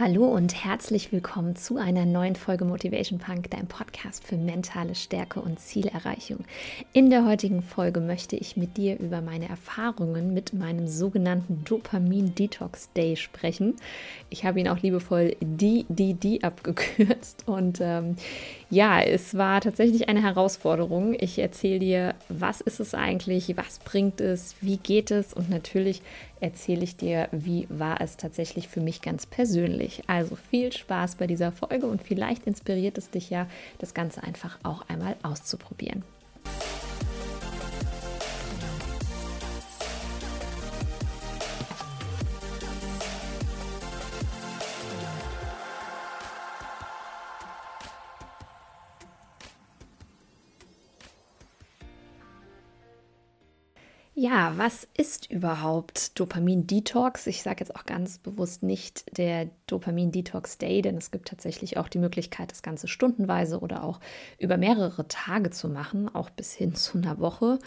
Hallo und herzlich willkommen zu einer neuen Folge Motivation Punk, dein Podcast für mentale Stärke und Zielerreichung. In der heutigen Folge möchte ich mit dir über meine Erfahrungen mit meinem sogenannten Dopamin Detox Day sprechen. Ich habe ihn auch liebevoll DDD abgekürzt und ähm, ja, es war tatsächlich eine Herausforderung. Ich erzähle dir, was ist es eigentlich, was bringt es, wie geht es und natürlich erzähle ich dir, wie war es tatsächlich für mich ganz persönlich. Also viel Spaß bei dieser Folge und vielleicht inspiriert es dich ja, das Ganze einfach auch einmal auszuprobieren. Ja, was ist überhaupt Dopamin-Detox? Ich sage jetzt auch ganz bewusst nicht der Dopamin-Detox-Day, denn es gibt tatsächlich auch die Möglichkeit, das Ganze stundenweise oder auch über mehrere Tage zu machen, auch bis hin zu einer Woche.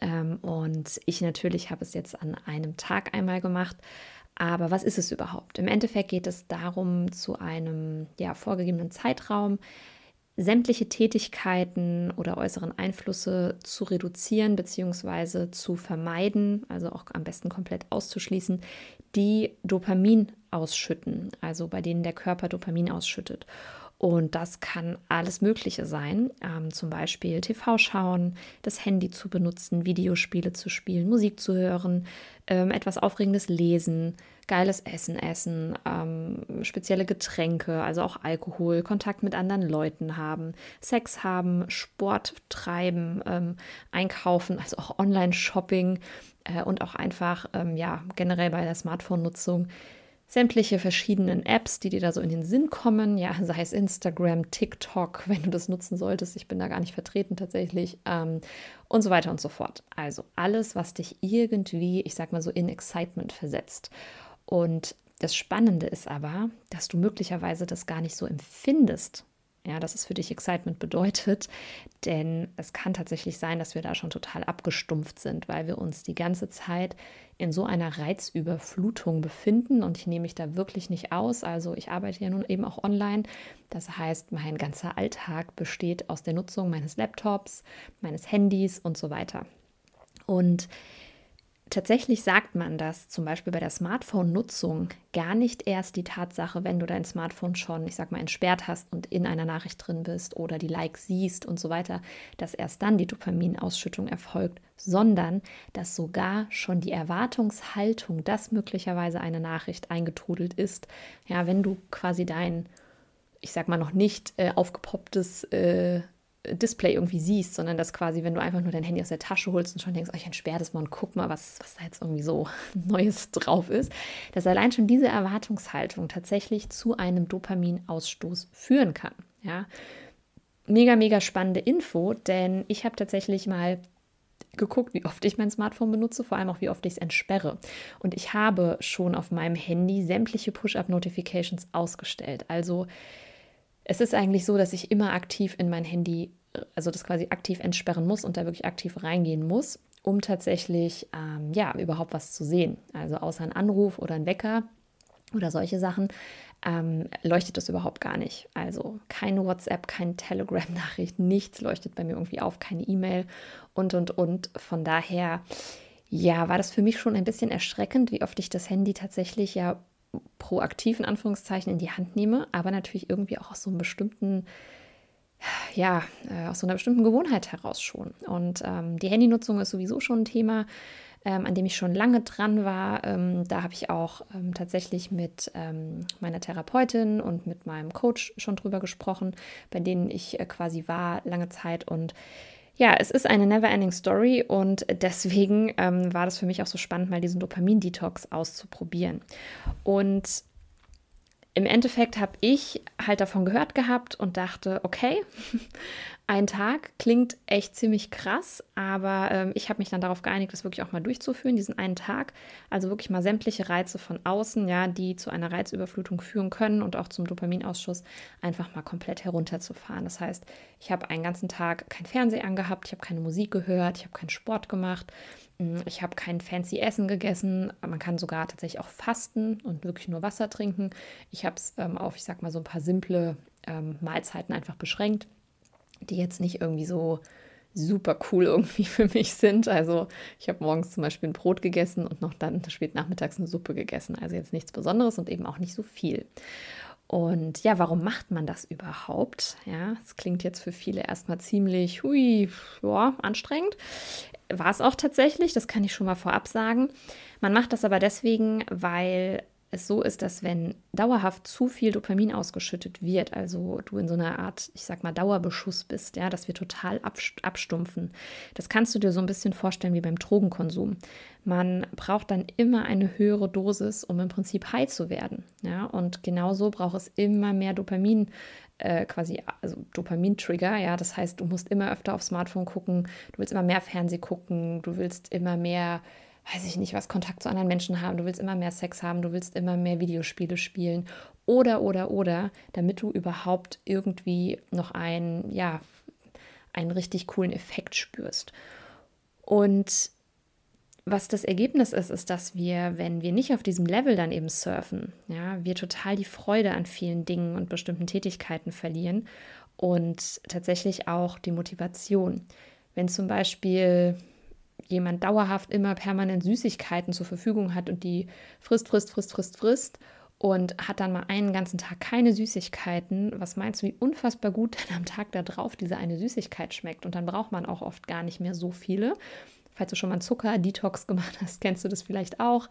Ähm, und ich natürlich habe es jetzt an einem Tag einmal gemacht. Aber was ist es überhaupt? Im Endeffekt geht es darum, zu einem ja, vorgegebenen Zeitraum sämtliche Tätigkeiten oder äußeren Einflüsse zu reduzieren bzw. zu vermeiden, also auch am besten komplett auszuschließen, die Dopamin ausschütten, also bei denen der Körper Dopamin ausschüttet. Und das kann alles Mögliche sein, ähm, zum Beispiel TV schauen, das Handy zu benutzen, Videospiele zu spielen, Musik zu hören, ähm, etwas Aufregendes lesen, geiles Essen essen, ähm, spezielle Getränke, also auch Alkohol, Kontakt mit anderen Leuten haben, Sex haben, Sport treiben, ähm, einkaufen, also auch Online-Shopping äh, und auch einfach ähm, ja generell bei der Smartphone-Nutzung sämtliche verschiedenen Apps, die dir da so in den Sinn kommen, ja, sei es Instagram, TikTok, wenn du das nutzen solltest, ich bin da gar nicht vertreten tatsächlich, ähm, und so weiter und so fort. Also alles, was dich irgendwie, ich sag mal so, in Excitement versetzt. Und das Spannende ist aber, dass du möglicherweise das gar nicht so empfindest, ja, dass es für dich Excitement bedeutet. Denn es kann tatsächlich sein, dass wir da schon total abgestumpft sind, weil wir uns die ganze Zeit in so einer Reizüberflutung befinden. Und ich nehme mich da wirklich nicht aus. Also ich arbeite ja nun eben auch online. Das heißt, mein ganzer Alltag besteht aus der Nutzung meines Laptops, meines Handys und so weiter. Und Tatsächlich sagt man das zum Beispiel bei der Smartphone-Nutzung gar nicht erst die Tatsache, wenn du dein Smartphone schon, ich sag mal, entsperrt hast und in einer Nachricht drin bist oder die Likes siehst und so weiter, dass erst dann die Dopaminausschüttung erfolgt, sondern dass sogar schon die Erwartungshaltung, dass möglicherweise eine Nachricht eingetrudelt ist, ja, wenn du quasi dein, ich sag mal, noch nicht äh, aufgepopptes äh, Display irgendwie siehst, sondern dass quasi, wenn du einfach nur dein Handy aus der Tasche holst und schon denkst, oh, ich entsperre das mal und guck mal, was, was da jetzt irgendwie so Neues drauf ist, dass allein schon diese Erwartungshaltung tatsächlich zu einem Dopaminausstoß führen kann. Ja, mega, mega spannende Info, denn ich habe tatsächlich mal geguckt, wie oft ich mein Smartphone benutze, vor allem auch wie oft ich es entsperre. Und ich habe schon auf meinem Handy sämtliche Push-up-Notifications ausgestellt. Also es ist eigentlich so, dass ich immer aktiv in mein Handy, also das quasi aktiv entsperren muss und da wirklich aktiv reingehen muss, um tatsächlich ähm, ja überhaupt was zu sehen. Also außer ein Anruf oder ein Wecker oder solche Sachen ähm, leuchtet das überhaupt gar nicht. Also keine WhatsApp, keine Telegram-Nachricht, nichts leuchtet bei mir irgendwie auf, keine E-Mail und und und. Von daher ja, war das für mich schon ein bisschen erschreckend, wie oft ich das Handy tatsächlich ja proaktiv in Anführungszeichen in die Hand nehme, aber natürlich irgendwie auch aus so einem bestimmten, ja, äh, aus so einer bestimmten Gewohnheit heraus schon. Und ähm, die Handynutzung ist sowieso schon ein Thema, ähm, an dem ich schon lange dran war. Ähm, da habe ich auch ähm, tatsächlich mit ähm, meiner Therapeutin und mit meinem Coach schon drüber gesprochen, bei denen ich äh, quasi war lange Zeit und ja, es ist eine never-ending Story und deswegen ähm, war das für mich auch so spannend, mal diesen Dopamin-Detox auszuprobieren. Und im Endeffekt habe ich halt davon gehört gehabt und dachte, okay, ein Tag klingt echt ziemlich krass, aber ähm, ich habe mich dann darauf geeinigt, das wirklich auch mal durchzuführen, diesen einen Tag. Also wirklich mal sämtliche Reize von außen, ja, die zu einer Reizüberflutung führen können und auch zum Dopaminausschuss einfach mal komplett herunterzufahren. Das heißt, ich habe einen ganzen Tag kein Fernsehen angehabt, ich habe keine Musik gehört, ich habe keinen Sport gemacht ich habe kein fancy Essen gegessen. Man kann sogar tatsächlich auch fasten und wirklich nur Wasser trinken. Ich habe es ähm, auf, ich sag mal, so ein paar simple ähm, Mahlzeiten einfach beschränkt, die jetzt nicht irgendwie so super cool irgendwie für mich sind. Also ich habe morgens zum Beispiel ein Brot gegessen und noch dann spät nachmittags eine Suppe gegessen. Also jetzt nichts Besonderes und eben auch nicht so viel. Und ja, warum macht man das überhaupt? Ja, es klingt jetzt für viele erstmal ziemlich, hui, ja, anstrengend. War es auch tatsächlich, das kann ich schon mal vorab sagen. Man macht das aber deswegen, weil es so ist, dass wenn dauerhaft zu viel Dopamin ausgeschüttet wird, also du in so einer Art, ich sag mal, Dauerbeschuss bist, ja, dass wir total abstumpfen. Das kannst du dir so ein bisschen vorstellen wie beim Drogenkonsum. Man braucht dann immer eine höhere Dosis, um im Prinzip high zu werden. Ja, und genauso braucht es immer mehr Dopamin, äh, quasi, also Dopamin-Trigger, ja, das heißt, du musst immer öfter aufs Smartphone gucken, du willst immer mehr Fernseh gucken, du willst immer mehr weiß ich nicht, was Kontakt zu anderen Menschen haben, du willst immer mehr Sex haben, du willst immer mehr Videospiele spielen oder, oder, oder, damit du überhaupt irgendwie noch einen, ja, einen richtig coolen Effekt spürst. Und was das Ergebnis ist, ist, dass wir, wenn wir nicht auf diesem Level dann eben surfen, ja, wir total die Freude an vielen Dingen und bestimmten Tätigkeiten verlieren und tatsächlich auch die Motivation. Wenn zum Beispiel jemand dauerhaft immer permanent Süßigkeiten zur Verfügung hat und die frisst, frisst, frisst, frisst, frisst und hat dann mal einen ganzen Tag keine Süßigkeiten, was meinst du, wie unfassbar gut dann am Tag darauf diese eine Süßigkeit schmeckt? Und dann braucht man auch oft gar nicht mehr so viele, Falls du schon mal einen Zucker-Detox gemacht hast, kennst du das vielleicht auch.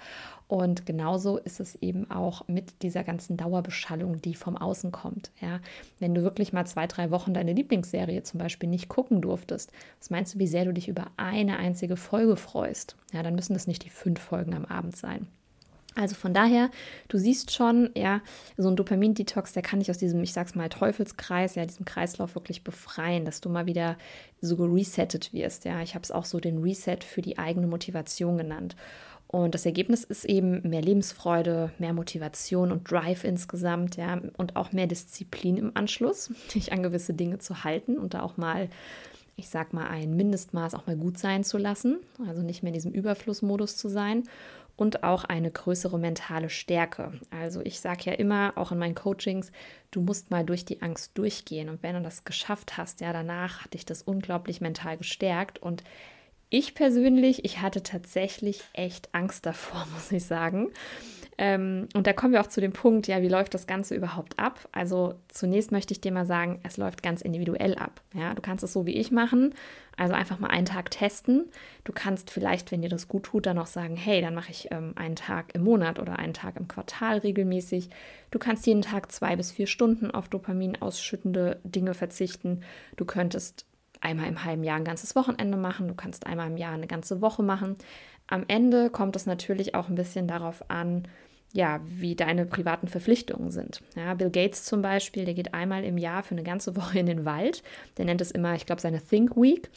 Und genauso ist es eben auch mit dieser ganzen Dauerbeschallung, die vom Außen kommt. Ja? Wenn du wirklich mal zwei, drei Wochen deine Lieblingsserie zum Beispiel nicht gucken durftest, was meinst du, wie sehr du dich über eine einzige Folge freust? Ja, dann müssen es nicht die fünf Folgen am Abend sein. Also von daher, du siehst schon, ja, so ein Dopamin-Detox, der kann dich aus diesem, ich sag's mal, Teufelskreis, ja, diesem Kreislauf wirklich befreien, dass du mal wieder so geresettet wirst. Ja, ich habe es auch so den Reset für die eigene Motivation genannt. Und das Ergebnis ist eben mehr Lebensfreude, mehr Motivation und Drive insgesamt, ja, und auch mehr Disziplin im Anschluss, dich an gewisse Dinge zu halten und da auch mal, ich sag mal, ein Mindestmaß auch mal gut sein zu lassen, also nicht mehr in diesem Überflussmodus zu sein und auch eine größere mentale Stärke. Also ich sage ja immer, auch in meinen Coachings, du musst mal durch die Angst durchgehen. Und wenn du das geschafft hast, ja, danach hat dich das unglaublich mental gestärkt. Und ich persönlich, ich hatte tatsächlich echt Angst davor, muss ich sagen. Ähm, und da kommen wir auch zu dem Punkt, ja, wie läuft das Ganze überhaupt ab? Also zunächst möchte ich dir mal sagen, es läuft ganz individuell ab. Ja, du kannst es so wie ich machen, also einfach mal einen Tag testen. Du kannst vielleicht, wenn dir das gut tut, dann noch sagen, hey, dann mache ich ähm, einen Tag im Monat oder einen Tag im Quartal regelmäßig. Du kannst jeden Tag zwei bis vier Stunden auf Dopamin ausschüttende Dinge verzichten. Du könntest einmal im halben Jahr ein ganzes Wochenende machen, du kannst einmal im Jahr eine ganze Woche machen. Am Ende kommt es natürlich auch ein bisschen darauf an, ja, wie deine privaten Verpflichtungen sind. Ja, Bill Gates zum Beispiel, der geht einmal im Jahr für eine ganze Woche in den Wald. Der nennt es immer, ich glaube, seine Think Week.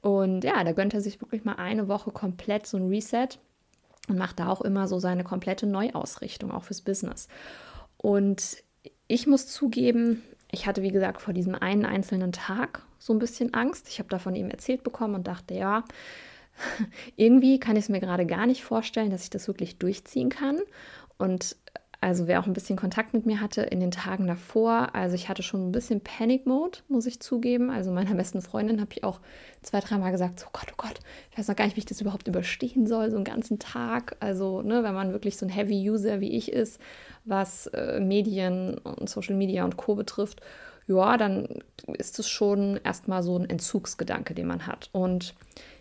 Und ja, da gönnt er sich wirklich mal eine Woche komplett so ein Reset und macht da auch immer so seine komplette Neuausrichtung, auch fürs Business. Und ich muss zugeben, ich hatte, wie gesagt, vor diesem einen einzelnen Tag so ein bisschen Angst. Ich habe da von ihm erzählt bekommen und dachte, ja, irgendwie kann ich es mir gerade gar nicht vorstellen, dass ich das wirklich durchziehen kann. Und also wer auch ein bisschen Kontakt mit mir hatte in den Tagen davor, also ich hatte schon ein bisschen Panic Mode, muss ich zugeben. Also meiner besten Freundin habe ich auch zwei, dreimal gesagt, so Gott, oh Gott, ich weiß noch gar nicht, wie ich das überhaupt überstehen soll, so einen ganzen Tag. Also ne, wenn man wirklich so ein Heavy User wie ich ist, was äh, Medien und Social Media und Co betrifft, ja, dann ist es schon erstmal so ein Entzugsgedanke, den man hat. Und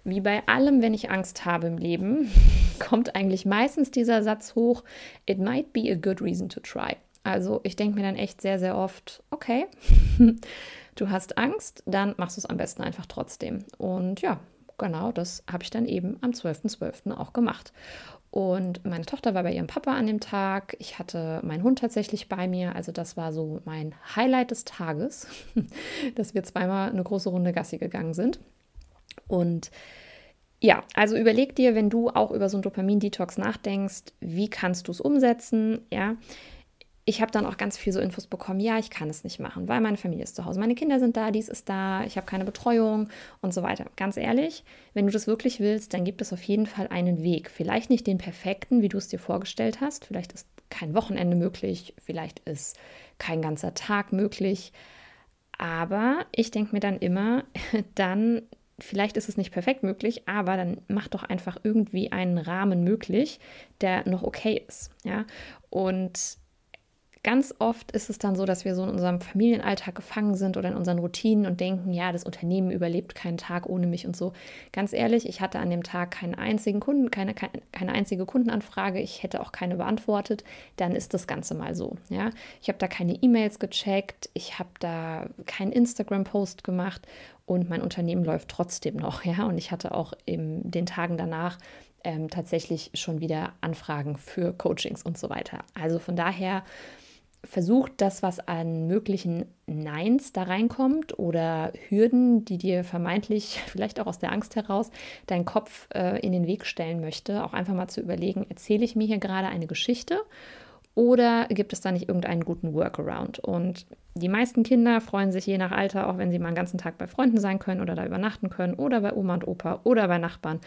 wie bei allem, wenn ich Angst habe im Leben, kommt eigentlich meistens dieser Satz hoch, it might be a good reason to try. Also ich denke mir dann echt sehr, sehr oft, okay, du hast Angst, dann machst du es am besten einfach trotzdem. Und ja, genau, das habe ich dann eben am 12.12. .12. auch gemacht. Und meine Tochter war bei ihrem Papa an dem Tag. Ich hatte meinen Hund tatsächlich bei mir. Also das war so mein Highlight des Tages, dass wir zweimal eine große Runde Gassi gegangen sind. Und ja, also überleg dir, wenn du auch über so einen Dopamin-Detox nachdenkst, wie kannst du es umsetzen? Ja, ich habe dann auch ganz viel so Infos bekommen, ja, ich kann es nicht machen, weil meine Familie ist zu Hause, meine Kinder sind da, dies ist da, ich habe keine Betreuung und so weiter. Ganz ehrlich, wenn du das wirklich willst, dann gibt es auf jeden Fall einen Weg. Vielleicht nicht den perfekten, wie du es dir vorgestellt hast. Vielleicht ist kein Wochenende möglich, vielleicht ist kein ganzer Tag möglich. Aber ich denke mir dann immer, dann vielleicht ist es nicht perfekt möglich, aber dann mach doch einfach irgendwie einen Rahmen möglich, der noch okay ist. Ja, und Ganz oft ist es dann so, dass wir so in unserem Familienalltag gefangen sind oder in unseren Routinen und denken, ja, das Unternehmen überlebt keinen Tag ohne mich und so. Ganz ehrlich, ich hatte an dem Tag keinen einzigen Kunden, keine, keine, einzige Kundenanfrage, ich hätte auch keine beantwortet, dann ist das Ganze mal so. Ja? Ich habe da keine E-Mails gecheckt, ich habe da keinen Instagram-Post gemacht und mein Unternehmen läuft trotzdem noch. Ja? Und ich hatte auch in den Tagen danach ähm, tatsächlich schon wieder Anfragen für Coachings und so weiter. Also von daher versucht das, was an möglichen Neins da reinkommt oder Hürden, die dir vermeintlich vielleicht auch aus der Angst heraus dein Kopf äh, in den Weg stellen möchte, auch einfach mal zu überlegen, erzähle ich mir hier gerade eine Geschichte oder gibt es da nicht irgendeinen guten Workaround? Und die meisten Kinder freuen sich je nach Alter, auch wenn sie mal einen ganzen Tag bei Freunden sein können oder da übernachten können oder bei Oma und Opa oder bei Nachbarn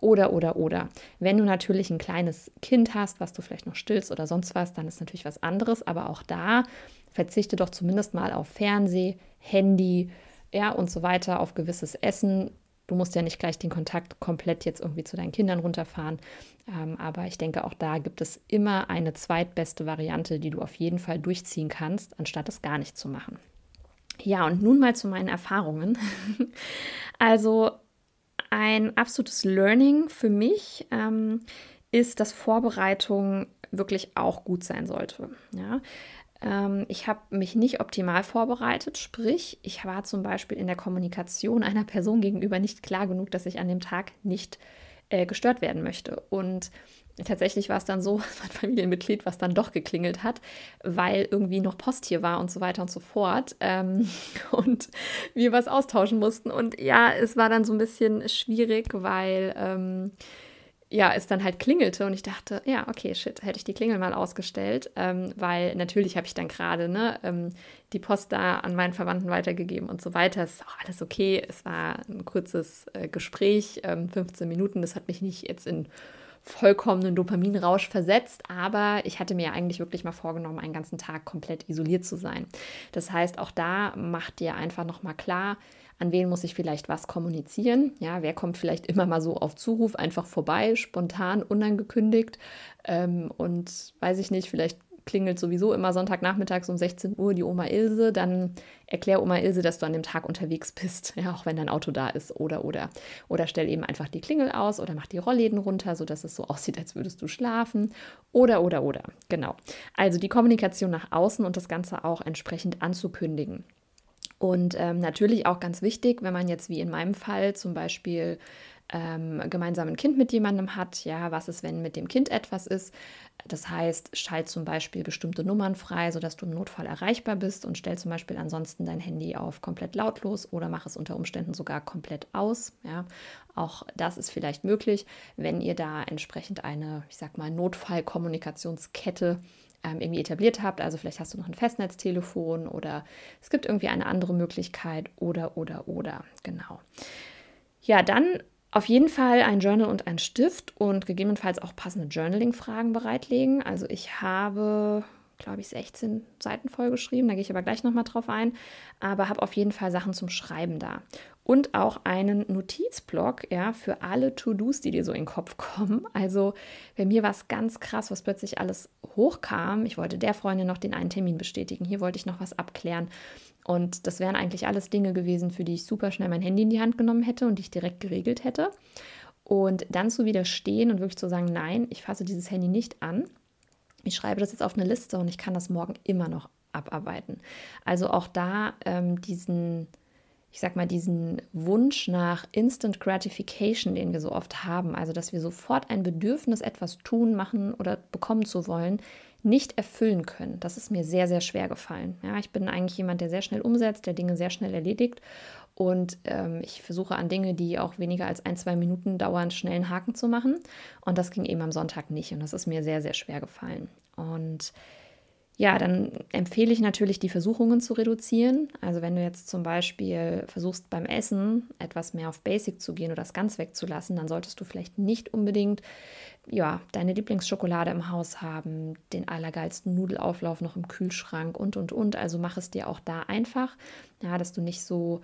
oder, oder, oder. Wenn du natürlich ein kleines Kind hast, was du vielleicht noch stillst oder sonst was, dann ist natürlich was anderes. Aber auch da verzichte doch zumindest mal auf Fernseh, Handy, ja, und so weiter, auf gewisses Essen. Du musst ja nicht gleich den Kontakt komplett jetzt irgendwie zu deinen Kindern runterfahren. Ähm, aber ich denke, auch da gibt es immer eine zweitbeste Variante, die du auf jeden Fall durchziehen kannst, anstatt es gar nicht zu machen. Ja, und nun mal zu meinen Erfahrungen. also ein absolutes Learning für mich ähm, ist, dass Vorbereitung wirklich auch gut sein sollte. Ja? Ähm, ich habe mich nicht optimal vorbereitet, sprich, ich war zum Beispiel in der Kommunikation einer Person gegenüber nicht klar genug, dass ich an dem Tag nicht äh, gestört werden möchte. Und tatsächlich war es dann so, mein Familienmitglied, was dann doch geklingelt hat, weil irgendwie noch Post hier war und so weiter und so fort. Ähm, und wir was austauschen mussten. Und ja, es war dann so ein bisschen schwierig, weil. Ähm, ja, es dann halt klingelte und ich dachte, ja, okay, shit, hätte ich die Klingel mal ausgestellt, ähm, weil natürlich habe ich dann gerade ne, ähm, die Post da an meinen Verwandten weitergegeben und so weiter. Es ist auch alles okay. Es war ein kurzes äh, Gespräch, ähm, 15 Minuten. Das hat mich nicht jetzt in vollkommenen Dopaminrausch versetzt, aber ich hatte mir eigentlich wirklich mal vorgenommen, einen ganzen Tag komplett isoliert zu sein. Das heißt, auch da macht dir einfach nochmal klar, an wen muss ich vielleicht was kommunizieren. Ja, wer kommt vielleicht immer mal so auf Zuruf einfach vorbei, spontan, unangekündigt ähm, und weiß ich nicht, vielleicht klingelt sowieso immer Sonntagnachmittags um 16 Uhr die Oma Ilse, dann erklär Oma Ilse, dass du an dem Tag unterwegs bist, ja, auch wenn dein Auto da ist oder oder oder stell eben einfach die Klingel aus oder mach die Rollläden runter, sodass es so aussieht, als würdest du schlafen oder oder oder. Genau. Also die Kommunikation nach außen und das Ganze auch entsprechend anzukündigen. Und ähm, natürlich auch ganz wichtig, wenn man jetzt wie in meinem Fall zum Beispiel ähm, gemeinsam ein Kind mit jemandem hat, ja, was ist, wenn mit dem Kind etwas ist? Das heißt, schalt zum Beispiel bestimmte Nummern frei, sodass du im Notfall erreichbar bist und stell zum Beispiel ansonsten dein Handy auf komplett lautlos oder mach es unter Umständen sogar komplett aus. Ja. Auch das ist vielleicht möglich, wenn ihr da entsprechend eine, ich sag mal, Notfallkommunikationskette ähm, irgendwie etabliert habt. Also vielleicht hast du noch ein Festnetztelefon oder es gibt irgendwie eine andere Möglichkeit oder, oder, oder. Genau. Ja, dann auf jeden Fall ein Journal und ein Stift und gegebenenfalls auch passende Journaling-Fragen bereitlegen. Also ich habe, glaube ich, 16 Seiten vollgeschrieben, da gehe ich aber gleich nochmal drauf ein, aber habe auf jeden Fall Sachen zum Schreiben da und auch einen Notizblock ja, für alle To-Dos, die dir so in den Kopf kommen. Also bei mir war es ganz krass, was plötzlich alles hochkam. Ich wollte der Freundin noch den einen Termin bestätigen, hier wollte ich noch was abklären. Und das wären eigentlich alles Dinge gewesen, für die ich super schnell mein Handy in die Hand genommen hätte und die ich direkt geregelt hätte. Und dann zu widerstehen und wirklich zu sagen, nein, ich fasse dieses Handy nicht an. Ich schreibe das jetzt auf eine Liste und ich kann das morgen immer noch abarbeiten. Also auch da ähm, diesen ich sag mal, diesen Wunsch nach Instant Gratification, den wir so oft haben, also dass wir sofort ein Bedürfnis, etwas tun, machen oder bekommen zu wollen, nicht erfüllen können. Das ist mir sehr, sehr schwer gefallen. Ja, ich bin eigentlich jemand, der sehr schnell umsetzt, der Dinge sehr schnell erledigt und ähm, ich versuche an Dinge, die auch weniger als ein, zwei Minuten dauern, schnell einen Haken zu machen. Und das ging eben am Sonntag nicht und das ist mir sehr, sehr schwer gefallen. Und Ja, dann empfehle ich natürlich, die Versuchungen zu reduzieren. Also wenn du jetzt zum Beispiel versuchst beim Essen etwas mehr auf Basic zu gehen oder das ganz wegzulassen, dann solltest du vielleicht nicht unbedingt ja, deine Lieblingsschokolade im Haus haben, den allergeilsten Nudelauflauf noch im Kühlschrank und, und, und. Also mach es dir auch da einfach, ja, dass du nicht so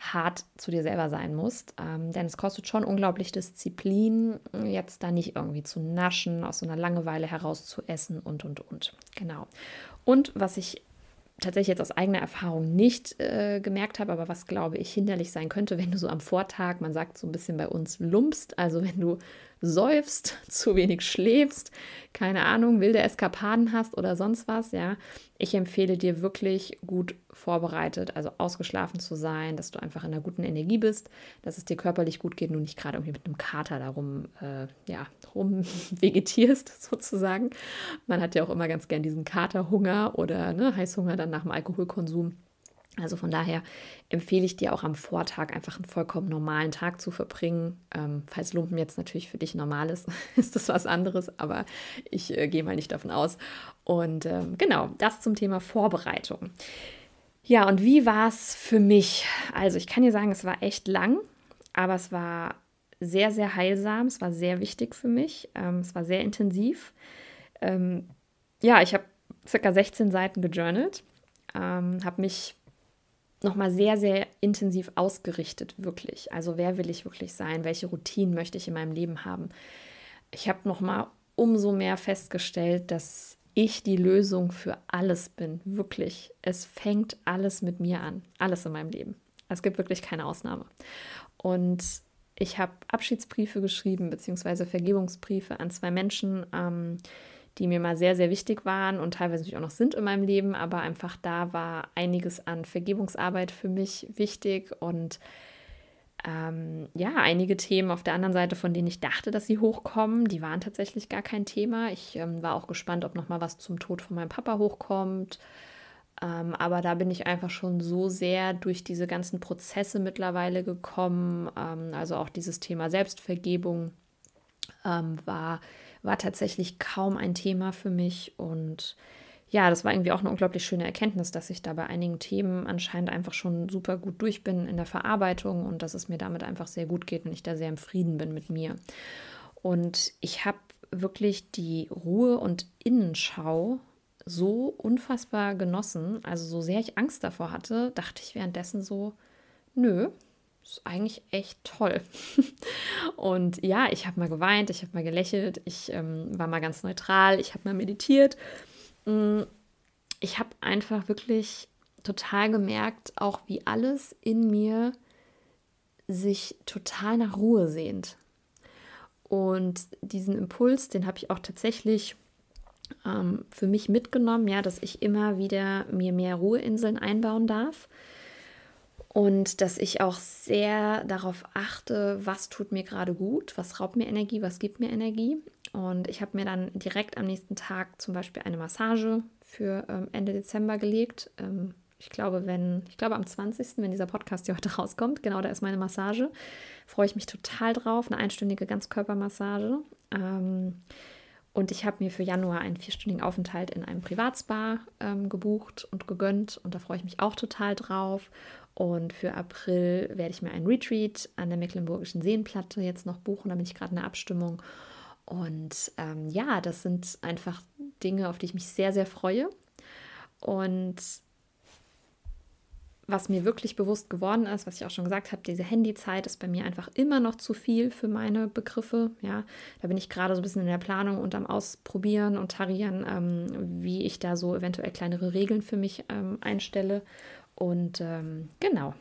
hart zu dir selber sein musst. Ähm, denn es kostet schon unglaublich Disziplin, jetzt da nicht irgendwie zu naschen, aus so einer Langeweile heraus zu essen und, und, und. Genau. Und was ich tatsächlich jetzt aus eigener Erfahrung nicht äh, gemerkt habe, aber was glaube ich hinderlich sein könnte, wenn du so am Vortag, man sagt so ein bisschen bei uns, lumpst, also wenn du säufst, zu wenig schläfst, keine Ahnung, wilde Eskapaden hast oder sonst was, ja. Ich empfehle dir wirklich gut vorbereitet, also ausgeschlafen zu sein, dass du einfach in einer guten Energie bist, dass es dir körperlich gut geht du nicht gerade irgendwie mit einem Kater darum, äh, ja, rum vegetierst sozusagen. Man hat ja auch immer ganz gern diesen Katerhunger oder ne, Heißhunger dann nach dem Alkoholkonsum. Also von daher empfehle ich dir auch am Vortag einfach einen vollkommen normalen Tag zu verbringen. Ähm, falls Lumpen jetzt natürlich für dich normal ist, ist das was anderes, aber ich äh, gehe mal nicht davon aus. Und ähm, genau, das zum Thema Vorbereitung. Ja, und wie war es für mich? Also ich kann dir sagen, es war echt lang, aber es war sehr, sehr heilsam. Es war sehr wichtig für mich. Ähm, es war sehr intensiv. Ähm, ja, ich habe circa 16 Seiten gejournalt, ähm, habe mich nochmal sehr, sehr intensiv ausgerichtet, wirklich. Also wer will ich wirklich sein? Welche Routinen möchte ich in meinem Leben haben? Ich habe nochmal umso mehr festgestellt, dass ich die Lösung für alles bin, wirklich. Es fängt alles mit mir an, alles in meinem Leben. Es gibt wirklich keine Ausnahme. Und ich habe Abschiedsbriefe geschrieben, beziehungsweise Vergebungsbriefe an zwei Menschen, ähm, die mir mal sehr, sehr wichtig waren und teilweise auch noch sind in meinem Leben, aber einfach da war einiges an Vergebungsarbeit für mich wichtig und ähm, ja, einige Themen auf der anderen Seite, von denen ich dachte, dass sie hochkommen, die waren tatsächlich gar kein Thema. Ich ähm, war auch gespannt, ob noch mal was zum Tod von meinem Papa hochkommt. Ähm, aber da bin ich einfach schon so sehr durch diese ganzen Prozesse mittlerweile gekommen. Ähm, also auch dieses Thema Selbstvergebung ähm, war war tatsächlich kaum ein Thema für mich. Und ja, das war irgendwie auch eine unglaublich schöne Erkenntnis, dass ich da bei einigen Themen anscheinend einfach schon super gut durch bin in der Verarbeitung und dass es mir damit einfach sehr gut geht und ich da sehr im Frieden bin mit mir. Und ich habe wirklich die Ruhe und Innenschau so unfassbar genossen. Also so sehr ich Angst davor hatte, dachte ich währenddessen so, nö, ist eigentlich echt toll. und ja, ich habe mal geweint, ich habe mal gelächelt, ich ähm, war mal ganz neutral, ich habe mal meditiert. Mm, ich habe einfach wirklich total gemerkt, auch wie alles in mir sich total nach Ruhe sehnt. Und diesen Impuls, den habe ich auch tatsächlich ähm, für mich mitgenommen, ja, dass ich immer wieder mir mehr Ruheinseln einbauen darf und dass ich auch sehr darauf achte, was tut mir gerade gut, was raubt mir Energie, was gibt mir Energie. Und ich habe mir dann direkt am nächsten Tag zum Beispiel eine Massage für ähm, Ende Dezember gelegt. Ähm, ich glaube, wenn, ich glaube am 20., wenn dieser Podcast hier heute rauskommt, genau da ist meine Massage. Freue ich mich total drauf. Eine einstündige Ganzkörpermassage. Ähm, und ich habe mir für Januar einen vierstündigen Aufenthalt in einem Privatspa ähm, gebucht und gegönnt. Und da freue ich mich auch total drauf. Und für April werde ich mir einen Retreat an der Mecklenburgischen Seenplatte jetzt noch buchen. Da bin ich gerade in der Abstimmung. Und ähm, ja, das sind einfach Dinge, auf die ich mich sehr, sehr freue. Und was mir wirklich bewusst geworden ist, was ich auch schon gesagt habe, diese Handyzeit ist bei mir einfach immer noch zu viel für meine Begriffe. Ja, da bin ich gerade so ein bisschen in der Planung und am Ausprobieren und Tarieren, ähm, wie ich da so eventuell kleinere Regeln für mich ähm, einstelle und ähm, genau.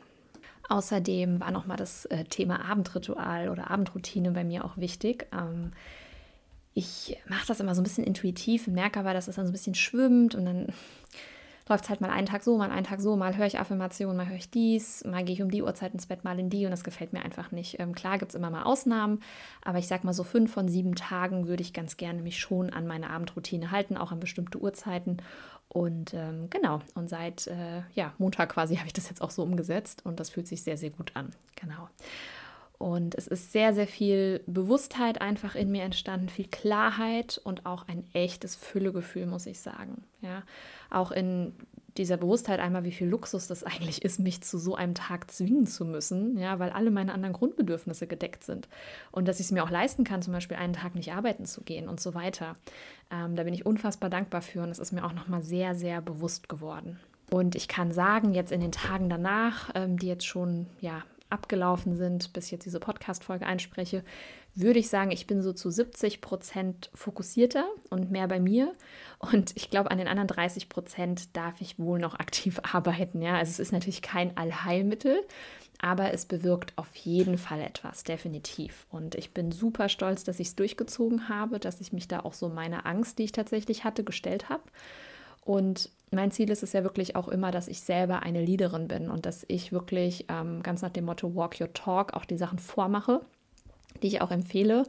Außerdem war nochmal das äh, Thema Abendritual oder Abendroutine bei mir auch wichtig. Ähm, ich mache das immer so ein bisschen intuitiv, merke aber, dass es dann so ein bisschen schwimmt und dann läuft es halt mal einen Tag so, mal einen Tag so, mal höre ich Affirmationen, mal höre ich dies, mal gehe ich um die Uhrzeit ins Bett, mal in die und das gefällt mir einfach nicht. Ähm, klar gibt es immer mal Ausnahmen, aber ich sage mal so fünf von sieben Tagen würde ich ganz gerne mich schon an meine Abendroutine halten, auch an bestimmte Uhrzeiten und ähm, genau, und seit äh, ja, Montag quasi habe ich das jetzt auch so umgesetzt und das fühlt sich sehr, sehr gut an. Genau. Und es ist sehr, sehr viel Bewusstheit einfach in mir entstanden, viel Klarheit und auch ein echtes Füllegefühl, muss ich sagen. Ja, auch in dieser Bewusstheit einmal, wie viel Luxus das eigentlich ist, mich zu so einem Tag zwingen zu müssen, ja, weil alle meine anderen Grundbedürfnisse gedeckt sind. Und dass ich es mir auch leisten kann, zum Beispiel einen Tag nicht arbeiten zu gehen und so weiter. Ähm, da bin ich unfassbar dankbar für und es ist mir auch nochmal sehr, sehr bewusst geworden. Und ich kann sagen, jetzt in den Tagen danach, ähm, die jetzt schon ja, abgelaufen sind, bis ich jetzt diese Podcast-Folge einspreche, würde ich sagen, ich bin so zu 70 Prozent fokussierter und mehr bei mir. Und ich glaube, an den anderen 30 Prozent darf ich wohl noch aktiv arbeiten. Ja, also es ist natürlich kein Allheilmittel, aber es bewirkt auf jeden Fall etwas, definitiv. Und ich bin super stolz, dass ich es durchgezogen habe, dass ich mich da auch so meiner Angst, die ich tatsächlich hatte, gestellt habe. Und mein Ziel ist es ja wirklich auch immer, dass ich selber eine Leaderin bin und dass ich wirklich ähm, ganz nach dem Motto Walk Your Talk auch die Sachen vormache, die ich auch empfehle.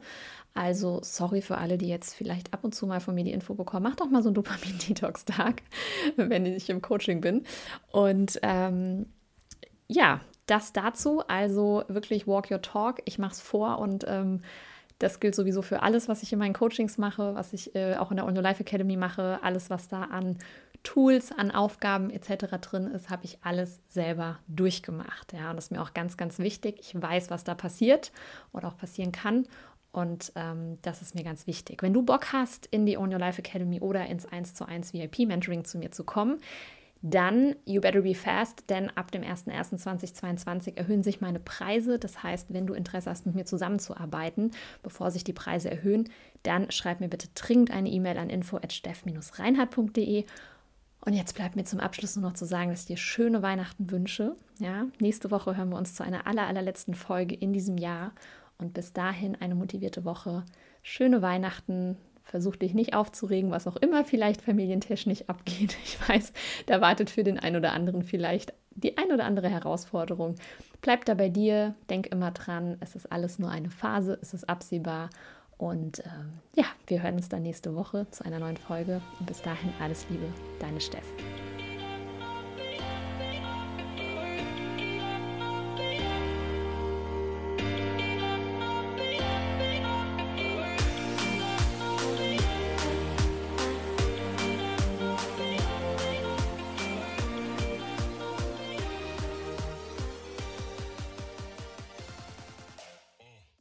Also sorry für alle, die jetzt vielleicht ab und zu mal von mir die Info bekommen. Mach doch mal so einen Dopamin-Detox-Tag, wenn ich im Coaching bin. Und ähm, ja, das dazu. Also wirklich Walk Your Talk. Ich mache es vor und ähm, das gilt sowieso für alles, was ich in meinen Coachings mache, was ich äh, auch in der On Your Life Academy mache, alles, was da an Tools, an Aufgaben etc. drin ist, habe ich alles selber durchgemacht. Ja, und das ist mir auch ganz, ganz wichtig. Ich weiß, was da passiert oder auch passieren kann. Und ähm, das ist mir ganz wichtig. Wenn du Bock hast, in die Own Your Life Academy oder ins 1 zu 1 VIP Mentoring zu mir zu kommen, dann you better be fast, denn ab dem 01.01.2022 erhöhen sich meine Preise. Das heißt, wenn du Interesse hast, mit mir zusammenzuarbeiten, bevor sich die Preise erhöhen, dann schreib mir bitte dringend eine E-Mail an info@steff-reinhardt.de. Und jetzt bleibt mir zum Abschluss nur noch zu sagen, dass ich dir schöne Weihnachten wünsche. Ja, nächste Woche hören wir uns zu einer aller, allerletzten Folge in diesem Jahr. Und bis dahin eine motivierte Woche. Schöne Weihnachten, Versuch dich nicht aufzuregen, was auch immer vielleicht familientechnisch abgeht. Ich weiß, da wartet für den einen oder anderen vielleicht die ein oder andere Herausforderung. Bleib da bei dir, denk immer dran, es ist alles nur eine Phase, es ist absehbar. Und ähm, ja, wir hören uns dann nächste Woche zu einer neuen Folge. Und bis dahin alles Liebe, deine Steff.